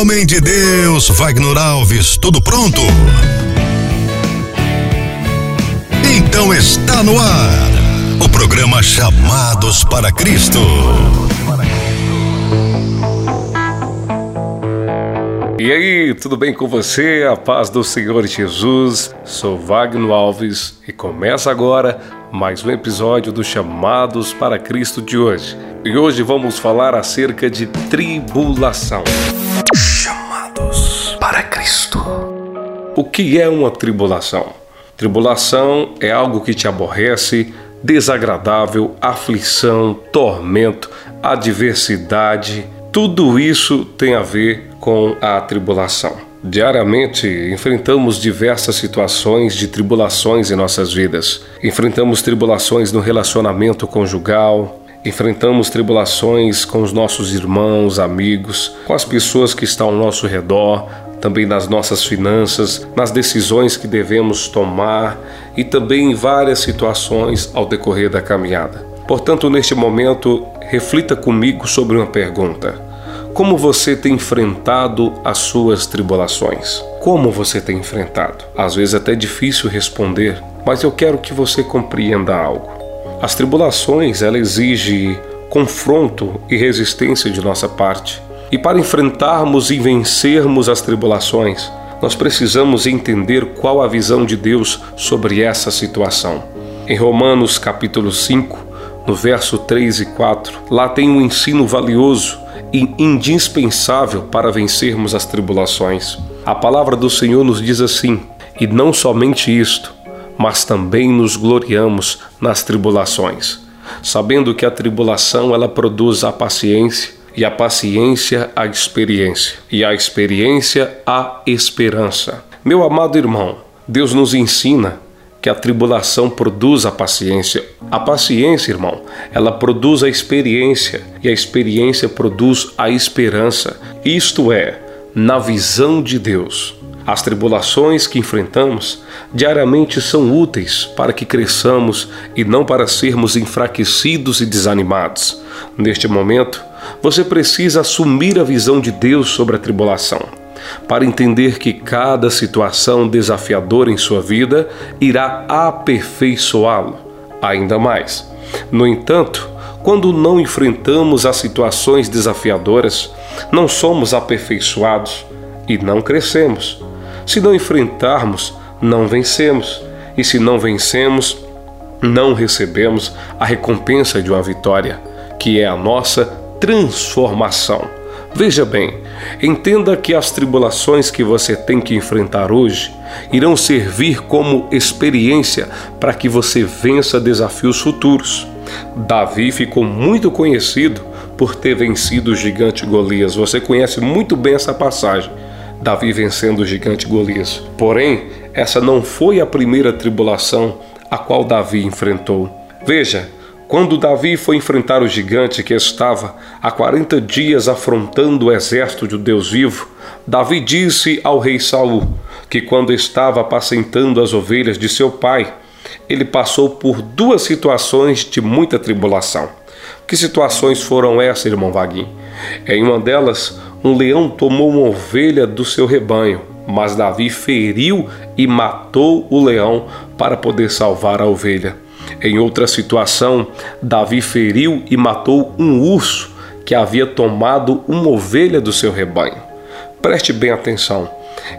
Homem de Deus, Wagner Alves, tudo pronto? Então está no ar o programa Chamados para Cristo. E aí, tudo bem com você? A paz do Senhor Jesus. Sou Wagner Alves e começa agora mais um episódio do Chamados para Cristo de hoje. E hoje vamos falar acerca de tribulação. O que é uma tribulação? Tribulação é algo que te aborrece, desagradável, aflição, tormento, adversidade. Tudo isso tem a ver com a tribulação. Diariamente enfrentamos diversas situações de tribulações em nossas vidas. Enfrentamos tribulações no relacionamento conjugal, enfrentamos tribulações com os nossos irmãos, amigos, com as pessoas que estão ao nosso redor, também nas nossas finanças, nas decisões que devemos tomar e também em várias situações ao decorrer da caminhada. Portanto, neste momento, reflita comigo sobre uma pergunta: Como você tem enfrentado as suas tribulações? Como você tem enfrentado? Às vezes é até difícil responder, mas eu quero que você compreenda algo. As tribulações, ela exige confronto e resistência de nossa parte. E para enfrentarmos e vencermos as tribulações, nós precisamos entender qual a visão de Deus sobre essa situação. Em Romanos capítulo 5, no verso 3 e 4, lá tem um ensino valioso e indispensável para vencermos as tribulações. A palavra do Senhor nos diz assim: E não somente isto, mas também nos gloriamos nas tribulações, sabendo que a tribulação ela produz a paciência e a paciência a experiência, e a experiência a esperança. Meu amado irmão, Deus nos ensina que a tribulação produz a paciência. A paciência, irmão, ela produz a experiência e a experiência produz a esperança. Isto é, na visão de Deus. As tribulações que enfrentamos diariamente são úteis para que cresçamos e não para sermos enfraquecidos e desanimados. Neste momento, você precisa assumir a visão de Deus sobre a tribulação, para entender que cada situação desafiadora em sua vida irá aperfeiçoá-lo ainda mais. No entanto, quando não enfrentamos as situações desafiadoras, não somos aperfeiçoados e não crescemos. Se não enfrentarmos, não vencemos. E se não vencemos, não recebemos a recompensa de uma vitória, que é a nossa transformação. Veja bem, entenda que as tribulações que você tem que enfrentar hoje irão servir como experiência para que você vença desafios futuros. Davi ficou muito conhecido por ter vencido o gigante Golias. Você conhece muito bem essa passagem. Davi vencendo o gigante Golias. Porém, essa não foi a primeira tribulação a qual Davi enfrentou. Veja, quando Davi foi enfrentar o gigante que estava há 40 dias afrontando o exército de Deus vivo, Davi disse ao rei Saul que quando estava apacentando as ovelhas de seu pai, ele passou por duas situações de muita tribulação. Que situações foram essas, irmão Vaguinho? Em uma delas, um leão tomou uma ovelha do seu rebanho, mas Davi feriu e matou o leão para poder salvar a ovelha. Em outra situação, Davi feriu e matou um urso que havia tomado uma ovelha do seu rebanho. Preste bem atenção.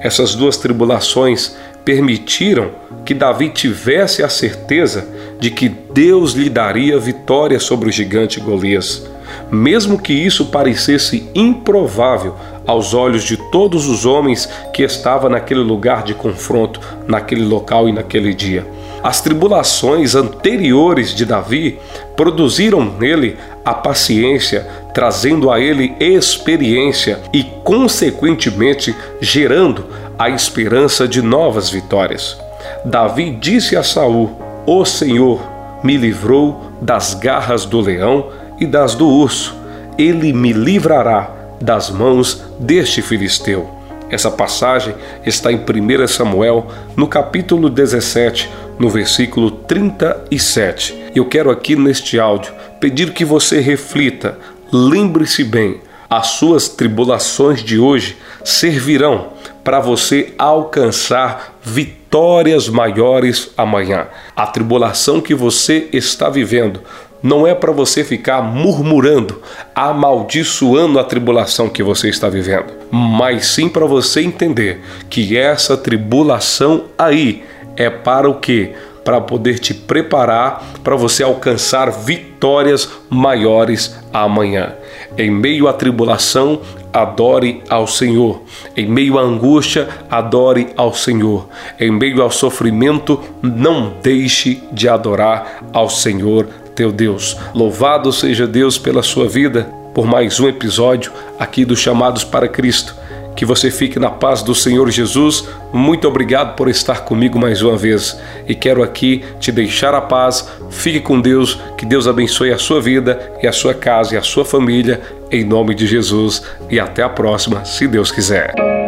Essas duas tribulações permitiram que Davi tivesse a certeza de que Deus lhe daria vitória sobre o gigante Golias, mesmo que isso parecesse improvável aos olhos de todos os homens que estavam naquele lugar de confronto, naquele local e naquele dia. As tribulações anteriores de Davi produziram nele a paciência, trazendo a ele experiência e, consequentemente, gerando a esperança de novas vitórias. Davi disse a Saul: O Senhor me livrou das garras do leão e das do urso. Ele me livrará das mãos deste filisteu. Essa passagem está em 1 Samuel, no capítulo 17, no versículo 37. Eu quero aqui neste áudio pedir que você reflita, lembre-se bem, as suas tribulações de hoje servirão para você alcançar vitórias maiores amanhã. A tribulação que você está vivendo não é para você ficar murmurando, amaldiçoando a tribulação que você está vivendo, mas sim para você entender que essa tribulação aí é para o que? Para poder te preparar para você alcançar vitórias maiores amanhã. Em meio à tribulação, adore ao Senhor. Em meio à angústia, adore ao Senhor. Em meio ao sofrimento, não deixe de adorar ao Senhor teu Deus. Louvado seja Deus pela sua vida, por mais um episódio aqui dos Chamados para Cristo. Que você fique na paz do Senhor Jesus. Muito obrigado por estar comigo mais uma vez. E quero aqui te deixar a paz. Fique com Deus. Que Deus abençoe a sua vida e a sua casa e a sua família. Em nome de Jesus. E até a próxima, se Deus quiser.